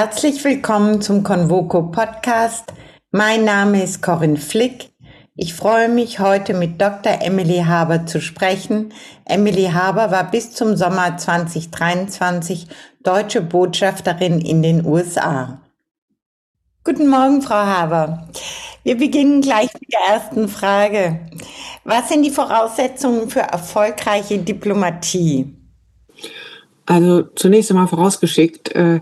Herzlich willkommen zum Convoco Podcast. Mein Name ist Corinne Flick. Ich freue mich, heute mit Dr. Emily Haber zu sprechen. Emily Haber war bis zum Sommer 2023 deutsche Botschafterin in den USA. Guten Morgen, Frau Haber. Wir beginnen gleich mit der ersten Frage. Was sind die Voraussetzungen für erfolgreiche Diplomatie? Also zunächst einmal vorausgeschickt, äh,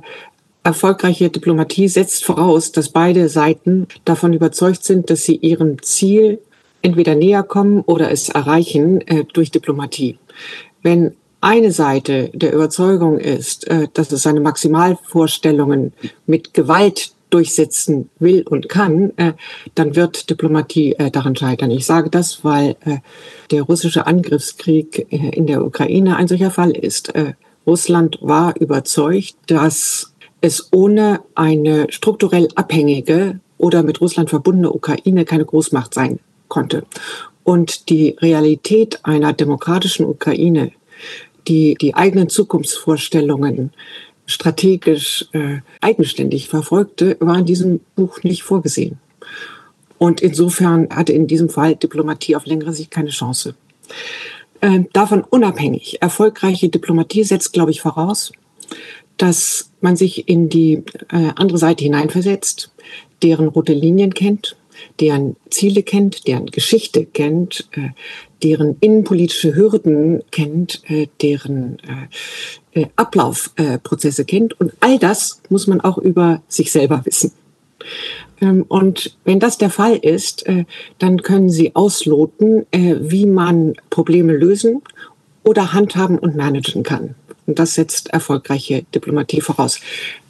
erfolgreiche Diplomatie setzt voraus, dass beide Seiten davon überzeugt sind, dass sie ihrem Ziel entweder näher kommen oder es erreichen äh, durch Diplomatie. Wenn eine Seite der Überzeugung ist, äh, dass es seine Maximalvorstellungen mit Gewalt durchsetzen will und kann, äh, dann wird Diplomatie äh, daran scheitern. Ich sage das, weil äh, der russische Angriffskrieg äh, in der Ukraine ein solcher Fall ist. Russland war überzeugt, dass es ohne eine strukturell abhängige oder mit Russland verbundene Ukraine keine Großmacht sein konnte. Und die Realität einer demokratischen Ukraine, die die eigenen Zukunftsvorstellungen strategisch äh, eigenständig verfolgte, war in diesem Buch nicht vorgesehen. Und insofern hatte in diesem Fall Diplomatie auf längere Sicht keine Chance. Äh, davon unabhängig, erfolgreiche Diplomatie setzt, glaube ich, voraus, dass man sich in die äh, andere Seite hineinversetzt, deren rote Linien kennt, deren Ziele kennt, deren Geschichte kennt, äh, deren innenpolitische Hürden kennt, äh, deren äh, äh Ablaufprozesse kennt. Und all das muss man auch über sich selber wissen. Ähm, und wenn das der Fall ist, äh, dann können Sie ausloten, wie man Probleme lösen oder handhaben und managen kann. Und das setzt erfolgreiche Diplomatie voraus.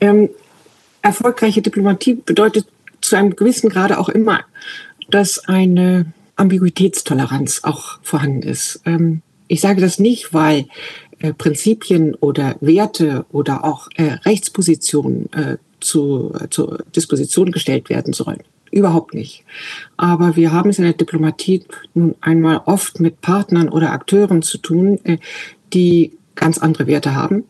Ähm, erfolgreiche Diplomatie bedeutet zu einem gewissen Grade auch immer, dass eine Ambiguitätstoleranz auch vorhanden ist. Ähm, ich sage das nicht, weil äh, Prinzipien oder Werte oder auch äh, Rechtspositionen äh, zu, äh, zur Disposition gestellt werden sollen. Überhaupt nicht. Aber wir haben es in der Diplomatie nun einmal oft mit Partnern oder Akteuren zu tun, äh, die ganz andere Werte haben,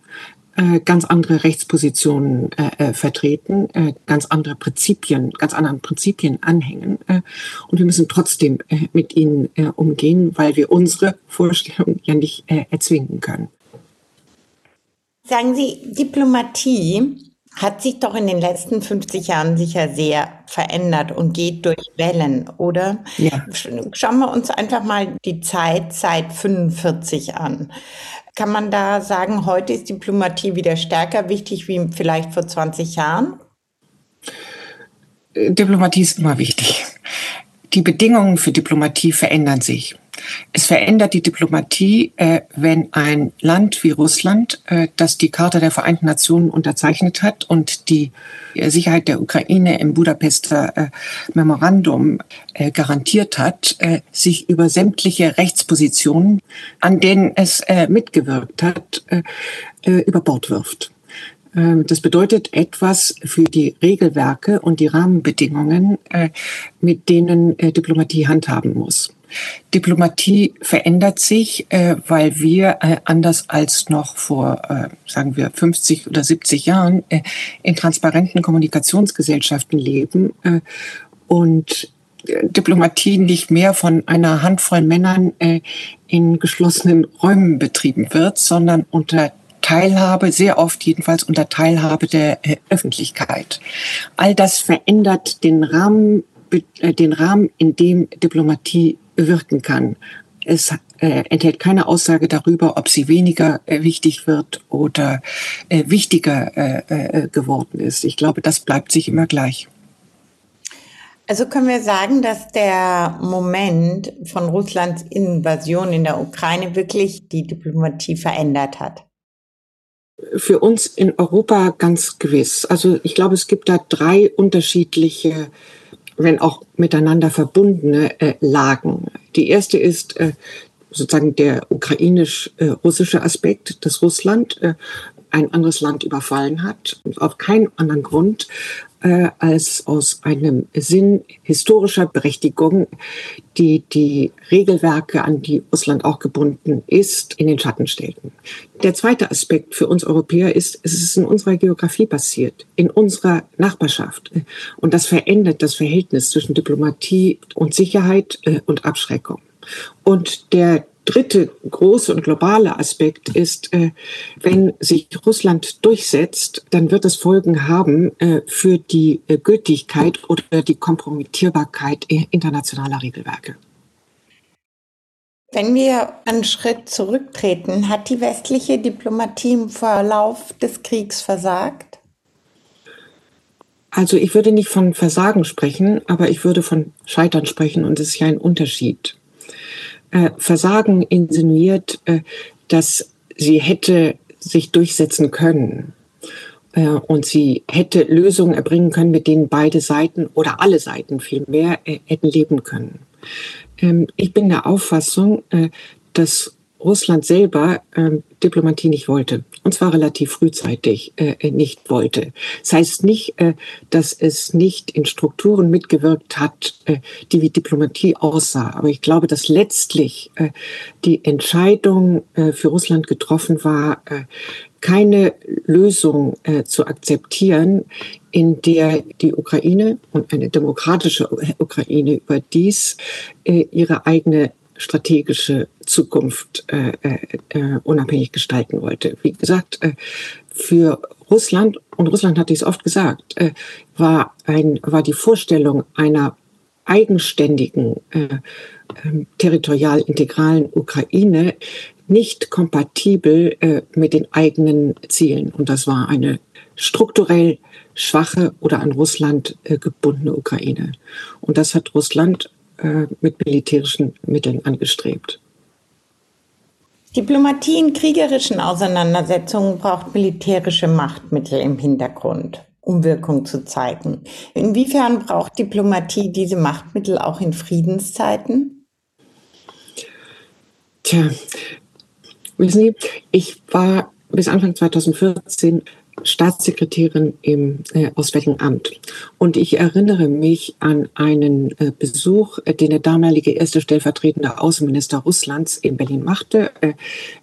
äh, ganz andere Rechtspositionen äh, äh, vertreten, äh, ganz andere Prinzipien, ganz anderen Prinzipien anhängen. Äh, und wir müssen trotzdem äh, mit ihnen umgehen, weil wir unsere Vorstellungen ja nicht erzwingen können. Sagen Sie, Diplomatie hat sich doch in den letzten 50 Jahren sicher sehr verändert und geht durch Wellen, oder? Ja. Schauen wir uns einfach mal die Zeit seit 45 an. Kann man da sagen, heute ist Diplomatie wieder stärker wichtig wie vielleicht vor 20 Jahren? Diplomatie ist immer wichtig. Die Bedingungen für Diplomatie verändern sich. Es verändert die Diplomatie, äh, wenn ein Land wie Russland, äh, das die Charta der Vereinten Nationen unterzeichnet hat und die äh, Sicherheit der Ukraine im Budapester äh, Memorandum äh, garantiert hat, sich über sämtliche Rechtspositionen, an denen es mitgewirkt hat, über Bord wirft. Das bedeutet etwas für die Regelwerke und die Rahmenbedingungen, mit denen Diplomatie handhaben muss. Diplomatie verändert sich, äh, weil wir äh, anders als noch vor, äh, sagen wir, 50 oder 70 Jahren äh, in transparenten Kommunikationsgesellschaften leben äh, und äh, Diplomatie nicht mehr von einer Handvoll Männern in geschlossenen Räumen betrieben wird, sondern unter Teilhabe, sehr oft jedenfalls unter Teilhabe der Öffentlichkeit. All das verändert den Rahmen, den Rahmen, in dem Diplomatie wirken kann. Es äh, enthält keine Aussage darüber, ob sie weniger äh, wichtig wird oder äh, wichtiger äh, äh, geworden ist. Ich glaube, das bleibt sich immer gleich. Also können wir sagen, dass der Moment von Russlands Invasion in der Ukraine wirklich die Diplomatie verändert hat? Für uns in Europa ganz gewiss. Also ich glaube, es gibt da drei unterschiedliche wenn auch miteinander verbundene äh, Lagen. Die erste ist äh, sozusagen der ukrainisch-russische Aspekt, dass Russland äh, ein anderes Land überfallen hat, auf keinen anderen Grund, äh, als aus einem Sinn historischer Berechtigung, die die Regelwerke, an die Russland auch gebunden ist, in den Schatten stellten. Der zweite Aspekt für uns Europäer ist, es ist in unserer Geografie passiert, in unserer Nachbarschaft. Und das verändert das Verhältnis zwischen Diplomatie und Sicherheit äh, und Abschreckung. Und der dritte große und globale Aspekt ist, äh, wenn sich Russland durchsetzt, dann wird es Folgen haben äh, für die äh, Gültigkeit oder die Kompromittierbarkeit internationaler Regelwerke. Wenn wir einen Schritt zurücktreten, hat die westliche Diplomatie im Verlauf des Kriegs versagt? Also ich würde nicht von Versagen sprechen, aber ich würde von Scheitern sprechen und es ist ja ein Unterschied äh, Versagen insinuiert, äh, dass sie hätte sich durchsetzen können äh, und sie hätte Lösungen erbringen können, mit denen beide Seiten oder alle Seiten vielmehr äh, hätten leben können. Ähm, ich bin der Auffassung, äh, dass Russland selber ähm, Diplomatie nicht wollte. Und zwar relativ frühzeitig äh, nicht wollte. Das heißt nicht, äh, dass es nicht in Strukturen mitgewirkt hat, äh, die wie Diplomatie aussah. Aber ich glaube, dass letztlich äh, die Entscheidung äh, für Russland getroffen war, äh, keine Lösung äh, zu akzeptieren, in der die Ukraine und eine demokratische Ukraine überdies äh, ihre eigene strategische Zukunft äh, äh, äh, unabhängig gestalten wollte. Wie gesagt, äh, für Russland, und Russland hat dies oft gesagt, äh, war, ein, war die Vorstellung einer eigenständigen, äh, äh, territorial integralen Ukraine nicht kompatibel äh, mit den eigenen Zielen. Und das war eine strukturell schwache oder an Russland äh, gebundene Ukraine. Und das hat Russland äh, mit militärischen Mitteln angestrebt. Diplomatie in kriegerischen Auseinandersetzungen braucht militärische Machtmittel im Hintergrund, um Wirkung zu zeigen. Inwiefern braucht Diplomatie diese Machtmittel auch in Friedenszeiten? Tja, wissen Sie, ich war bis Anfang 2014 Staatssekretärin im äh, Auswärtigen Amt. Und ich erinnere mich an einen äh, Besuch, äh, den der damalige erste stellvertretende Außenminister Russlands in Berlin machte. Äh,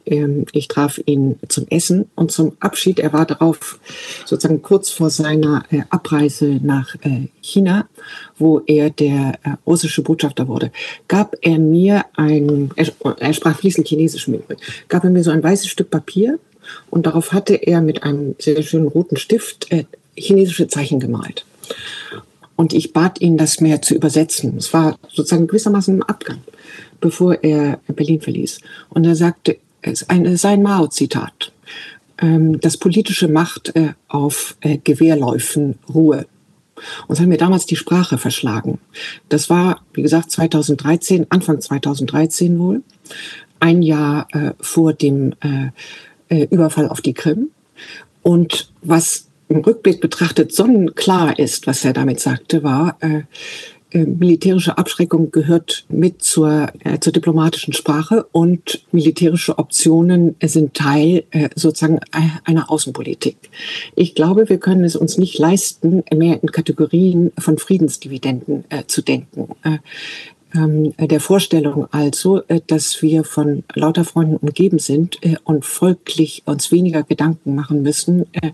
ähm, ich traf ihn zum Essen und zum Abschied. Er war darauf sozusagen kurz vor seiner äh, Abreise nach äh, China, wo er der russische Botschafter wurde. Gab er mir ein, er, er sprach fließend Chinesisch mit, gab er mir so ein weißes Stück Papier und darauf hatte er mit einem sehr schönen roten Stift äh, chinesische Zeichen gemalt. Und ich bat ihn, das mehr zu übersetzen. Es war sozusagen gewissermaßen im Abgang, bevor er Berlin verließ. Und er sagte, es sei ein Mao-Zitat, ähm, dass politische Macht äh, auf äh, Gewehrläufen ruhe. Und es hat mir damals die Sprache verschlagen. Das war, wie gesagt, 2013, Anfang 2013 wohl, ein Jahr äh, vor dem äh, äh, Überfall auf die Krim. Und was im Rückblick betrachtet sonnenklar ist, was er damit sagte, war, äh, äh, militärische Abschreckung gehört mit zur, äh, zur diplomatischen Sprache und militärische Optionen sind Teil äh, sozusagen einer Außenpolitik. Ich glaube, wir können es uns nicht leisten, mehr in Kategorien von Friedensdividenden äh, zu denken. Äh, ähm, der Vorstellung also, äh, dass wir von lauter Freunden umgeben sind äh, und folglich uns weniger Gedanken machen müssen, äh,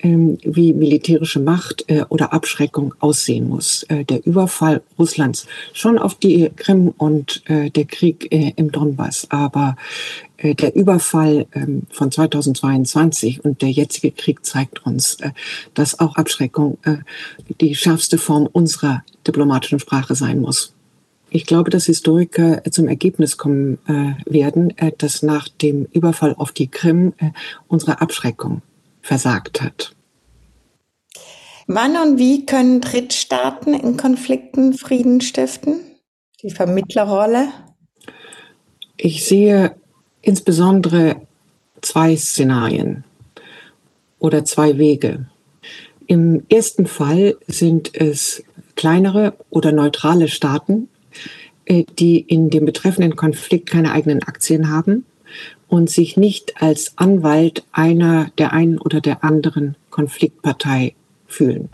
ähm, wie militärische Macht äh, oder Abschreckung aussehen muss. Äh, der Überfall Russlands schon auf die Krim und äh, der Krieg im Donbass, aber der Überfall ähm, von 2022 und der jetzige Krieg zeigt uns, dass auch Abschreckung die schärfste Form unserer diplomatischen Sprache sein muss. Ich glaube, dass Historiker zum Ergebnis kommen äh, werden, äh, dass nach dem Überfall auf die Krim äh, unsere Abschreckung versagt hat. Wann und wie können Drittstaaten in Konflikten Frieden stiften? Die Vermittlerrolle? Ich sehe insbesondere zwei Szenarien oder zwei Wege. Im ersten Fall sind es kleinere oder neutrale Staaten, äh, die in dem betreffenden Konflikt keine eigenen Aktien haben und sich nicht als Anwalt einer der einen oder der anderen Konfliktpartei fühlen.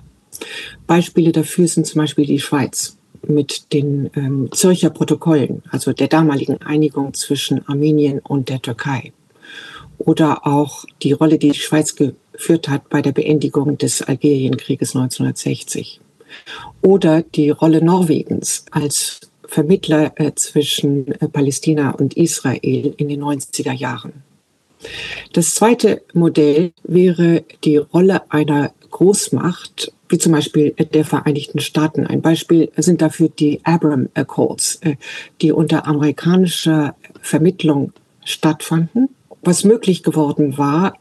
Beispiele dafür sind zum Beispiel die Schweiz mit den ähm, Zürcher Protokollen, also der damaligen Einigung zwischen Armenien und der Türkei. Oder auch die Rolle, die die Schweiz geführt hat bei der Beendigung des Algerienkrieges 1960. Oder die Rolle Norwegens als Vermittler äh, zwischen äh, Palästina und Israel in den 90er Jahren. Das zweite Modell wäre die Rolle einer Großmacht, wie zum Beispiel der Vereinigten Staaten. Ein Beispiel sind dafür die Abraham Accords, äh, die unter amerikanischer Vermittlung stattfanden, was möglich geworden war,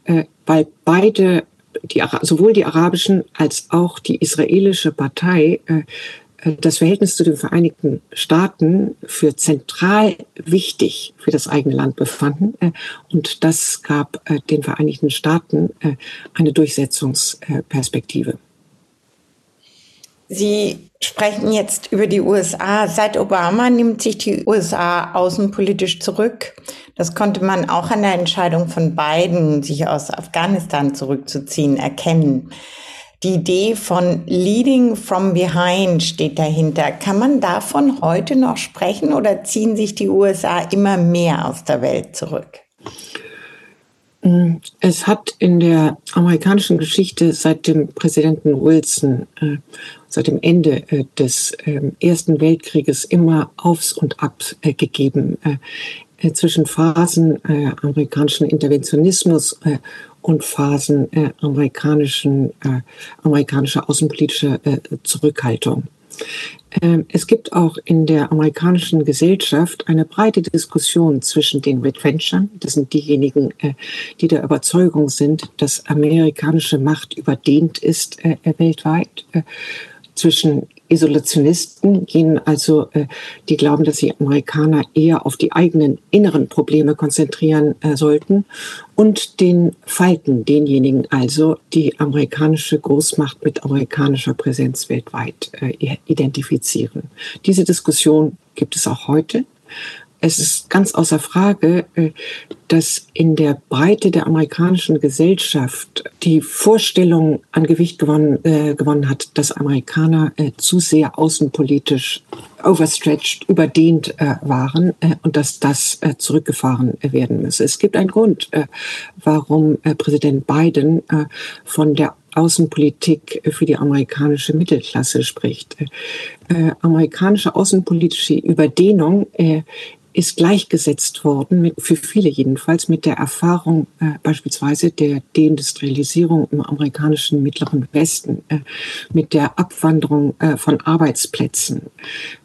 weil beide die, sowohl die arabischen als auch die israelische Partei das Verhältnis zu den Vereinigten Staaten für zentral wichtig für das eigene Land befanden. Äh, und das gab äh, den Vereinigten Staaten äh, eine Durchsetzungsperspektive. Sie sprechen jetzt über die USA. Seit Obama nimmt sich die USA außenpolitisch zurück. Das konnte man auch an der Entscheidung von Biden, sich aus Afghanistan zurückzuziehen, erkennen. Die Idee von Leading from Behind steht dahinter. Kann man davon heute noch sprechen oder ziehen sich die USA immer mehr aus der Welt zurück? Es hat in der amerikanischen Geschichte seit dem Präsidenten Wilson, äh, seit dem Ende äh, des äh, Ersten Weltkrieges immer Aufs und Abs äh, gegeben äh, zwischen Phasen äh, amerikanischen Interventionismus und Phasen äh, amerikanischen, äh, amerikanischer außenpolitischer äh, Zurückhaltung. Ähm, es gibt auch in der amerikanischen Gesellschaft eine breite Diskussion zwischen den Retrenchern, das sind diejenigen, äh, die der Überzeugung sind, dass amerikanische Macht überdehnt ist äh, weltweit, äh, zwischen Isolationisten, jenen also, äh, die glauben, dass die Amerikaner eher auf die eigenen inneren Probleme konzentrieren äh, sollten, und den Falken, denjenigen also, die amerikanische Großmacht mit amerikanischer Präsenz weltweit äh, identifizieren. Diese Diskussion gibt es auch heute es ist ganz außer Frage, äh, dass in der Breite der amerikanischen Gesellschaft die Vorstellung an Gewicht gewonnen, äh, gewonnen hat, dass Amerikaner äh, zu sehr außenpolitisch overstretched, überdehnt äh, waren äh, und dass das äh, zurückgefahren werden müsse. Es gibt einen Grund, warum Präsident Biden von der Außenpolitik für die amerikanische Mittelklasse spricht. Äh, amerikanische außenpolitische Überdehnung äh, ist gleichgesetzt worden, mit, für viele jedenfalls, mit der Erfahrung äh, beispielsweise der Deindustrialisierung im amerikanischen Mittleren Westen, äh, mit der Abwanderung äh, von Arbeitsplätzen,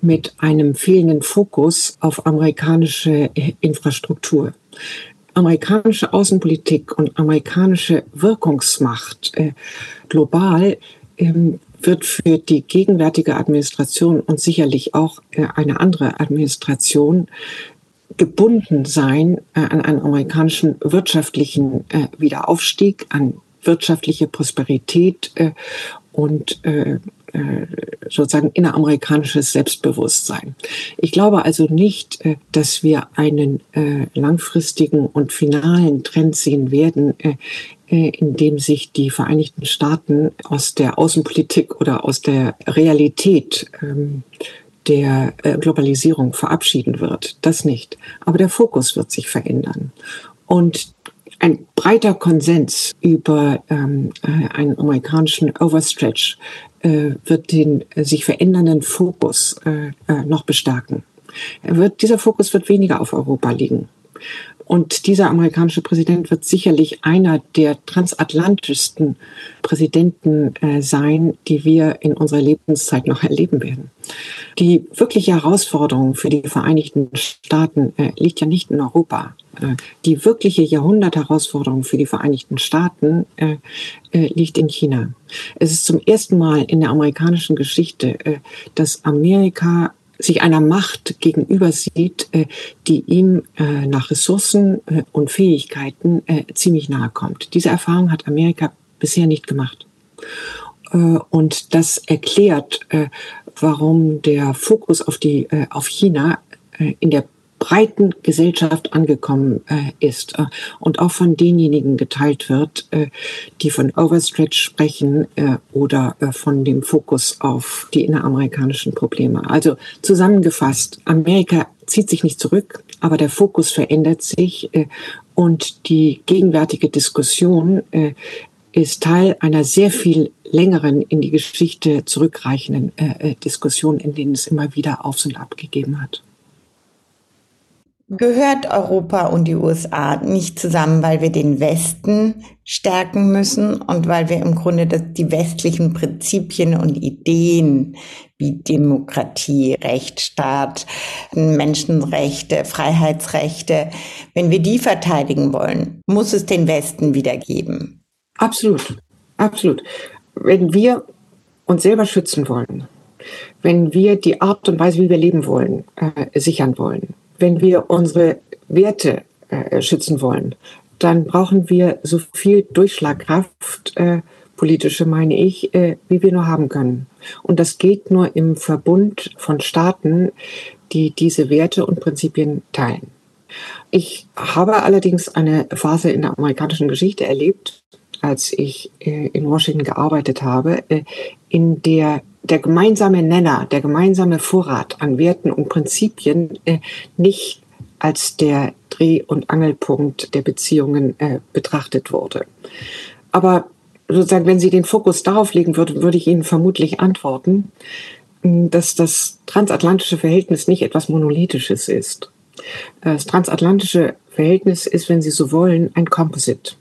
mit einem fehlenden Fokus auf amerikanische äh, Infrastruktur. Amerikanische Außenpolitik und amerikanische Wirkungsmacht äh, global ähm, wird für die gegenwärtige Administration und sicherlich auch äh, eine andere Administration gebunden sein äh, an einen amerikanischen wirtschaftlichen äh, Wiederaufstieg, an wirtschaftliche Prosperität und sozusagen inneramerikanisches Selbstbewusstsein. Ich glaube also nicht, dass wir einen langfristigen und finalen Trend sehen werden, in dem sich die Vereinigten Staaten aus der Außenpolitik oder aus der Realität ähm, der äh, Globalisierung verabschieden wird. Das nicht. Aber der Fokus wird sich verändern. Und ein breiter Konsens über ähm, äh, einen amerikanischen Overstretch äh, wird den äh, sich verändernden Fokus äh, noch bestärken. Er wird, dieser Fokus wird weniger auf Europa liegen. Und dieser amerikanische Präsident wird sicherlich einer der transatlantischsten Präsidenten äh, sein, die wir in unserer Lebenszeit noch erleben werden. Die wirkliche Herausforderung für die Vereinigten Staaten äh, liegt ja nicht in Europa. Äh, die wirkliche Jahrhundertherausforderung für die Vereinigten Staaten äh, äh, liegt in China. Es ist zum ersten Mal in der amerikanischen Geschichte, äh, dass Amerika sich einer Macht gegenüber sieht, äh, die ihm äh, nach Ressourcen äh, und Fähigkeiten ziemlich nahe kommt. Diese Erfahrung hat Amerika bisher nicht gemacht. Und das erklärt, warum der Fokus auf, die, auf China in der breiten Gesellschaft angekommen äh, ist äh, und auch von denjenigen geteilt wird, äh, die von Overstretch sprechen äh, oder äh, von dem Fokus auf die inneramerikanischen Probleme. Also zusammengefasst, Amerika zieht sich nicht zurück, aber der Fokus verändert sich äh, und die gegenwärtige Diskussion ist Teil einer sehr viel längeren in die Geschichte zurückreichenden Diskussion, in denen es immer wieder Aufs und Ab gegeben hat gehört Europa und die USA nicht zusammen, weil wir den Westen stärken müssen und weil wir im Grunde die westlichen Prinzipien und Ideen wie Demokratie, Rechtsstaat, Menschenrechte, Freiheitsrechte, wenn wir die verteidigen wollen, muss es den Westen wieder geben. Absolut, absolut. Wenn wir uns selber schützen wollen, wenn wir die Art und Weise, wie wir leben wollen, äh, sichern wollen, wenn wir unsere Werte äh, schützen wollen, dann brauchen wir so viel Durchschlagkraft, äh, politische meine ich, äh, wie wir nur haben können. Und das geht nur im Verbund von Staaten, die diese Werte und Prinzipien teilen. Ich habe allerdings eine Phase in der amerikanischen Geschichte erlebt, als ich äh, in Washington gearbeitet habe, äh, in der der gemeinsame Nenner, der gemeinsame Vorrat an Werten und Prinzipien äh, nicht als der Dreh- und Angelpunkt der Beziehungen äh, betrachtet wurde. Aber sozusagen, wenn Sie den Fokus darauf legen würden, würde ich Ihnen vermutlich antworten, hm, dass das transatlantische Verhältnis nicht etwas Monolithisches ist. Das transatlantische Verhältnis ist, wenn Sie so wollen, ein Composite.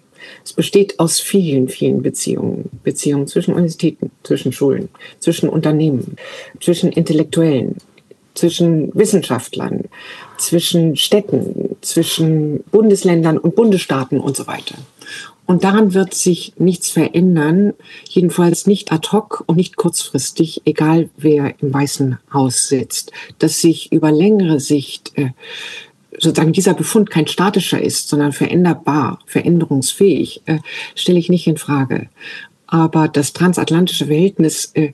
Es besteht aus vielen, vielen Beziehungen. Beziehungen zwischen Universitäten, zwischen Schulen, zwischen Unternehmen, zwischen Intellektuellen, zwischen Wissenschaftlern, zwischen Städten, zwischen Bundesländern und Bundesstaaten und so weiter. Und daran wird sich nichts verändern, jedenfalls nicht ad hoc und nicht kurzfristig, egal wer im Weißen Haus sitzt, dass sich über längere Sicht äh, sozusagen dieser Befund kein statischer ist, sondern veränderbar, veränderungsfähig, äh, stelle ich nicht in Frage. Aber das transatlantische Verhältnis äh,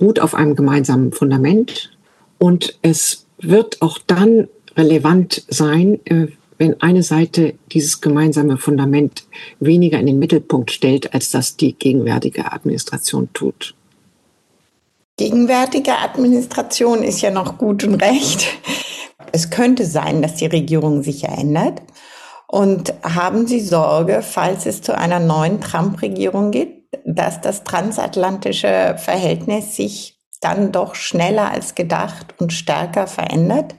ruht auf einem gemeinsamen Fundament und es wird auch dann relevant sein, äh, wenn eine Seite dieses gemeinsame Fundament weniger in den Mittelpunkt stellt, als das die gegenwärtige Administration tut. Gegenwärtige Administration ist ja noch gut und recht. Es könnte sein, dass die Regierung sich ändert. Und haben Sie Sorge, falls es zu einer neuen Trump-Regierung geht, dass das transatlantische Verhältnis sich dann doch schneller als gedacht und stärker verändert?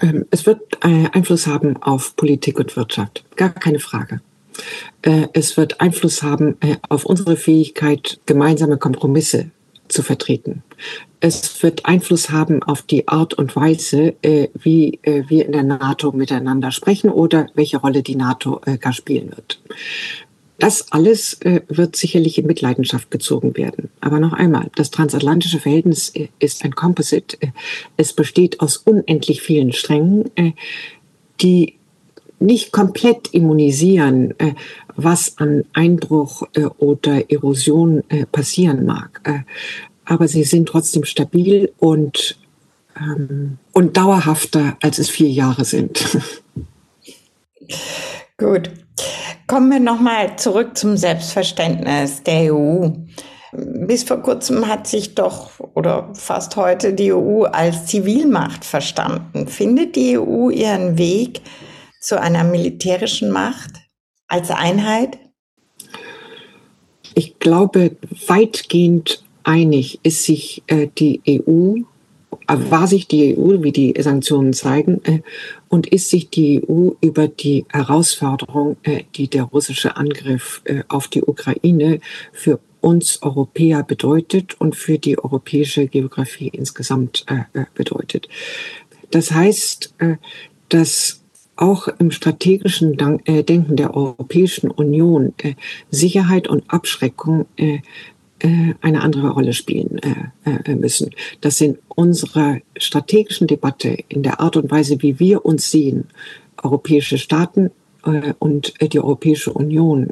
Ähm, es wird äh, Einfluss haben auf Politik und Wirtschaft, gar keine Frage. Äh, es wird Einfluss haben äh, auf unsere Fähigkeit, gemeinsame Kompromisse zu vertreten. Es wird Einfluss haben auf die Art und Weise, äh, wie äh, wir in der NATO miteinander sprechen oder welche Rolle die NATO äh, gar spielen wird. Das alles wird sicherlich in Mitleidenschaft gezogen werden. Aber noch einmal, das transatlantische Verhältnis ist ein Composite. Es besteht aus unendlich vielen Strängen, die nicht komplett immunisieren, was an Einbruch oder Erosion passieren mag aber sie sind trotzdem stabil und, ähm, und dauerhafter, als es vier Jahre sind. Gut. Kommen wir nochmal zurück zum Selbstverständnis der EU. Bis vor kurzem hat sich doch oder fast heute die EU als Zivilmacht verstanden. Findet die EU ihren Weg zu einer militärischen Macht als Einheit? Ich glaube, weitgehend einig ist sich äh, die EU, äh, war sich die EU, wie die Sanktionen zeigen, äh, und ist sich die EU über die Herausforderung, die der russische Angriff auf die Ukraine für uns Europäer bedeutet und für die europäische Geografie insgesamt bedeutet. Das heißt, dass auch im strategischen Denken der Europäischen Union Sicherheit und Abschreckung äh, eine andere Rolle spielen äh, äh, müssen. Dass in unserer strategischen Debatte, in der Art und Weise, wie wir uns sehen, europäische Staaten und die Europäische Union,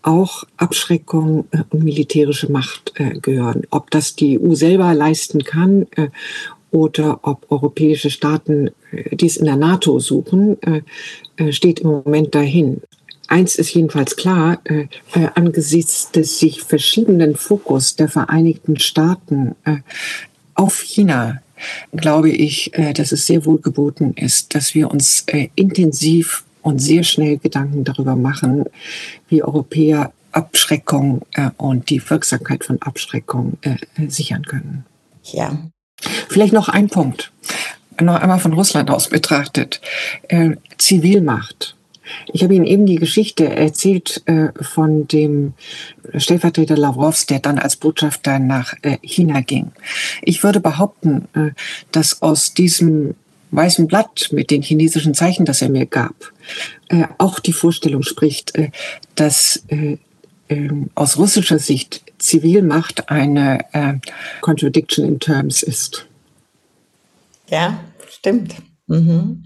auch Abschreckung und militärische Macht gehören. Ob das die EU selber leisten kann oder ob europäische Staaten dies in der NATO suchen, steht im Moment dahin. Eins ist jedenfalls klar, äh, äh, angesichts des sich verschiedenen Fokus der Vereinigten Staaten äh, auf China, glaube ich, äh, dass es sehr wohl geboten ist, dass wir uns äh, intensiv und sehr schnell Gedanken darüber machen, wie Europäer Abschreckung äh, und die Wirksamkeit von Abschreckung sichern können. Ja. Vielleicht noch ein Punkt, noch einmal von Russland aus betrachtet. Zivilmacht ich habe Ihnen eben die Geschichte erzählt äh, von dem Stellvertreter Lavrovs, der dann als Botschafter nach äh, China ging. Ich würde behaupten, äh, dass aus diesem weißen Blatt mit den chinesischen Zeichen, das er mir gab, äh, auch die Vorstellung spricht, äh, dass äh, ähm, aus russischer Sicht Zivilmacht eine Contradiction in Terms ist. Ja, stimmt. Mhm.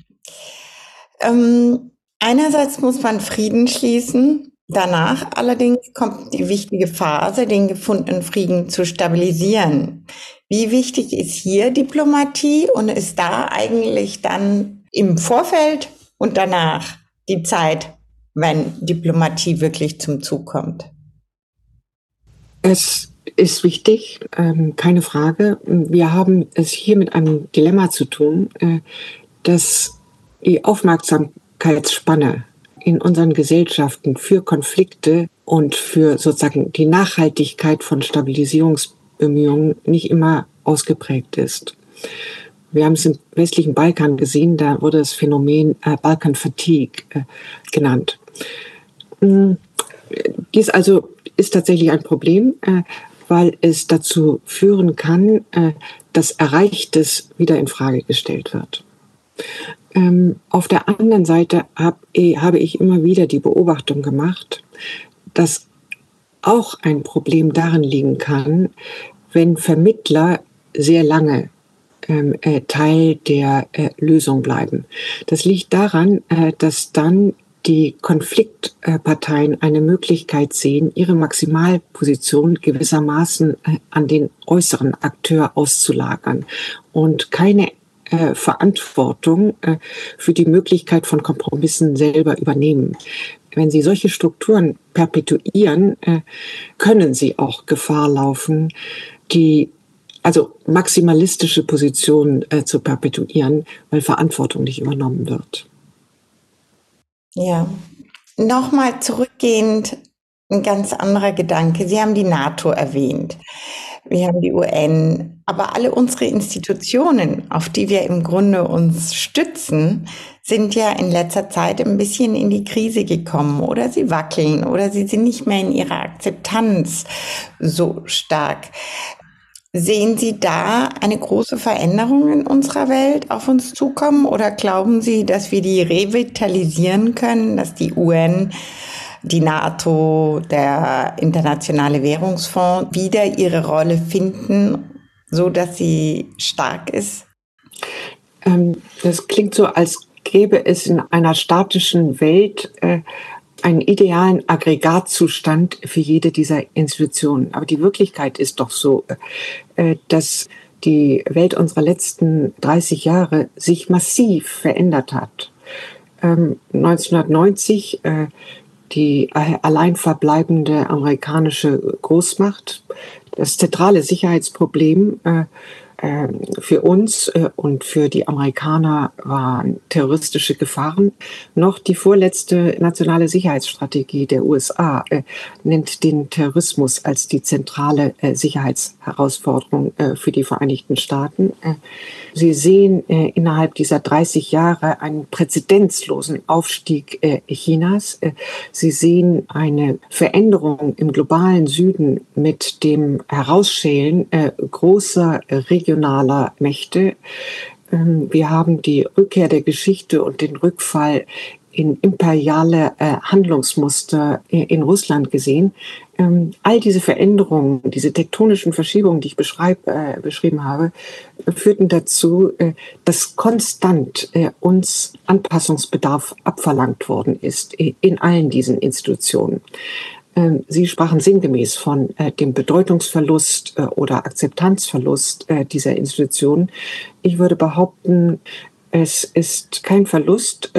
Ähm, Einerseits muss man Frieden schließen. Danach allerdings kommt die wichtige Phase, den gefundenen Frieden zu stabilisieren. Wie wichtig ist hier Diplomatie und ist da eigentlich dann im Vorfeld und danach die Zeit, wenn Diplomatie wirklich zum Zug kommt? Es ist wichtig, ähm, keine Frage. Wir haben es hier mit einem Dilemma zu tun, äh, dass die Aufmerksamkeit Aufmerksamkeitsspanne in unseren Gesellschaften für Konflikte und für sozusagen die Nachhaltigkeit von Stabilisierungsbemühungen nicht immer ausgeprägt ist. Wir haben es im westlichen Balkan gesehen, da wurde das Phänomen äh, Balkan Fatigue äh, genannt. Mm, dies also ist tatsächlich ein Problem, äh, weil es dazu führen kann, äh, dass Erreichtes wieder in Frage gestellt wird. Ähm, auf der anderen Seite hab, eh, habe ich immer wieder die Beobachtung gemacht, dass auch ein Problem darin liegen kann, wenn Vermittler sehr lange äh, Teil der äh, Lösung bleiben. Das liegt daran, äh, dass dann die Konfliktparteien eine Möglichkeit sehen, ihre Maximalposition gewissermaßen äh, an den äußeren Akteur auszulagern und keine äh, Verantwortung äh, für die Möglichkeit von Kompromissen selber übernehmen. Wenn Sie solche Strukturen perpetuieren, äh, können Sie auch Gefahr laufen, die also maximalistische Positionen äh, zu perpetuieren, weil Verantwortung nicht übernommen wird. Ja, nochmal zurückgehend ein ganz anderer Gedanke. Sie haben die NATO erwähnt wir haben die UN, aber alle unsere Institutionen, auf die wir im Grunde uns stützen, sind ja in letzter Zeit ein bisschen in die Krise gekommen oder sie wackeln oder sie sind nicht mehr in ihrer Akzeptanz so stark. Sehen Sie da eine große Veränderung in unserer Welt auf uns zukommen oder glauben Sie, dass wir die revitalisieren können, dass die UN die NATO, der Internationale Währungsfonds wieder ihre Rolle finden, so dass sie stark ist? Ähm, das klingt so, als gäbe es in einer statischen Welt äh, einen idealen Aggregatzustand für jede dieser Institutionen. Aber die Wirklichkeit ist doch so, äh, dass die Welt unserer letzten 30 Jahre sich massiv verändert hat. Ähm, 1990 äh, die allein verbleibende amerikanische Großmacht. Das zentrale Sicherheitsproblem äh, ähm, für uns äh, und für die Amerikaner waren terroristische Gefahren. Noch die vorletzte nationale Sicherheitsstrategie der USA äh, nennt den Terrorismus als die zentrale äh, Sicherheitsherausforderung für die Vereinigten Staaten. Sie sehen innerhalb dieser 30 Jahre einen präzedenzlosen Aufstieg Chinas. Sie sehen eine Veränderung im globalen Süden mit dem Herausschälen großer Regionen regionaler Mächte. Ähm, wir haben die Rückkehr der Geschichte und den Rückfall in imperiale äh, Handlungsmuster in Russland gesehen. Ähm, all diese Veränderungen, diese tektonischen Verschiebungen, die ich beschreib, äh, beschrieben habe, führten dazu, äh, dass konstant uns Anpassungsbedarf abverlangt worden ist in allen diesen Institutionen. Ähm, Sie sprachen sinngemäß von äh, dem Bedeutungsverlust äh, oder Akzeptanzverlust äh, dieser Institution. Ich würde behaupten, es ist kein Verlust,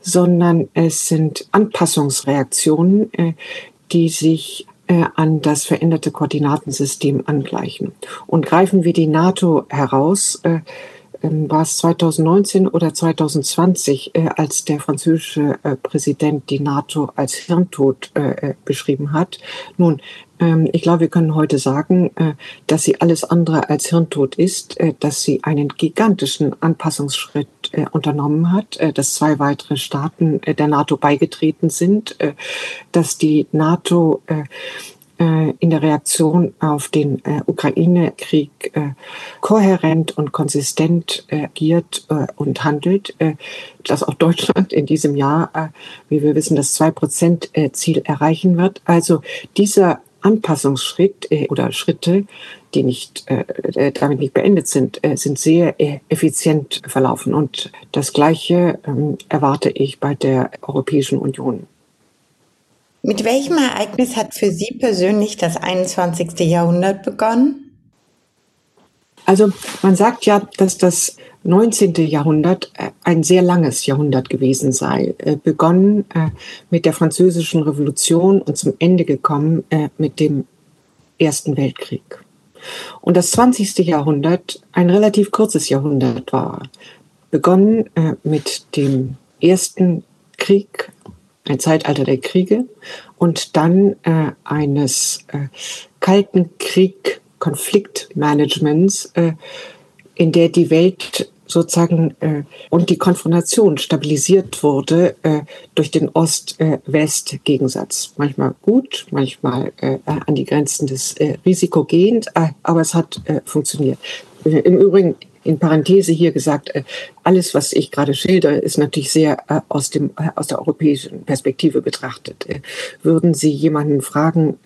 sondern es sind Anpassungsreaktionen, die sich an das veränderte Koordinatensystem angleichen. Und greifen wir die NATO heraus, war es 2019 oder 2020, äh, als der französische äh, Präsident die NATO als Hirntod äh, beschrieben hat. Nun, ähm, ich glaube, wir können heute sagen, dass sie alles andere als Hirntod ist, dass sie einen gigantischen Anpassungsschritt unternommen hat, dass zwei weitere Staaten der NATO beigetreten sind, dass die NATO in der Reaktion auf den äh, Ukraine-Krieg äh, kohärent und konsistent äh, agiert äh, und handelt, äh, dass auch Deutschland in diesem Jahr, äh, wie wir wissen, das 2-Prozent-Ziel erreichen wird. Also dieser Anpassungsschritt äh, oder Schritte, die nicht äh, äh damit nicht beendet sind, äh, sind sehr äh, effizient verlaufen. Und das Gleiche äh, erwarte ich bei der Europäischen Union. Mit welchem Ereignis hat für Sie persönlich das 21. Jahrhundert begonnen? Also man sagt ja, dass das 19. Jahrhundert äh, ein sehr langes Jahrhundert gewesen sei. Äh, begonnen äh, mit der Französischen Revolution und zum Ende gekommen mit dem Ersten Weltkrieg. Und das 20. Jahrhundert ein relativ kurzes Jahrhundert war. Begonnen mit dem Ersten Krieg ein Zeitalter der Kriege und dann äh, eines äh, kalten Krieg Konfliktmanagements, äh, in der die Welt sozusagen äh, und die Konfrontation stabilisiert wurde äh, durch den Ost-West-Gegensatz. Manchmal gut, manchmal äh, an die Grenzen des äh, Risiko gehend, äh, aber es hat äh, funktioniert. Im Übrigen in Parenthese hier gesagt, äh, alles, was ich gerade schildere, ist natürlich sehr äh, aus, dem, äh, aus der europäischen Perspektive betrachtet. Würden Sie jemanden fragen,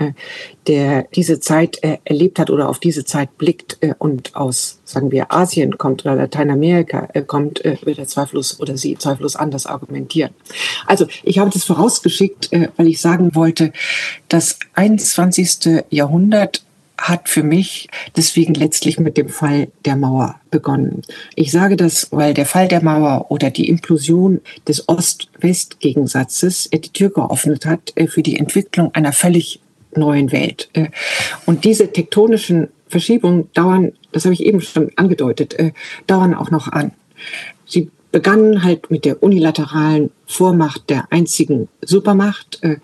der diese Zeit erlebt hat oder auf diese Zeit blickt und aus, sagen wir, Asien kommt oder Lateinamerika kommt, wird er zweifellos oder sie zweifellos anders argumentieren. Also ich habe das vorausgeschickt, weil ich sagen wollte, das 21. Jahrhundert hat für mich deswegen letztlich mit dem Fall der Mauer begonnen. Ich sage das, weil der Fall der Mauer oder die Implosion des Ost-West-Gegensatzes die Tür geöffnet hat äh, für die Entwicklung einer völlig neuen Welt. Äh, und diese tektonischen Verschiebungen dauern, das habe ich eben schon angedeutet, äh, dauern auch noch an. Sie begannen halt mit der unilateralen Vormacht der einzigen Supermacht äh,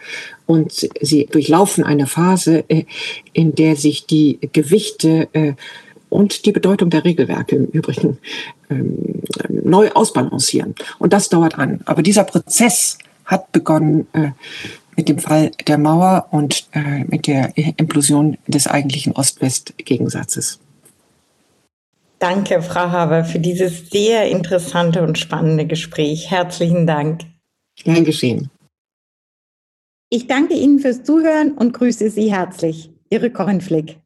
und sie durchlaufen eine Phase, äh, in der sich die Gewichte äh, und die Bedeutung der Regelwerke im Übrigen ähm, neu ausbalancieren. Und das dauert an. Aber dieser Prozess hat begonnen mit dem Fall der Mauer und mit der Implosion des eigentlichen Ost-West-Gegensatzes. Danke, Frau Haber, für dieses sehr interessante und spannende Gespräch. Herzlichen Dank. Gern geschehen. Ich danke Ihnen fürs Zuhören und grüße Sie herzlich. Ihre Corinne Flick.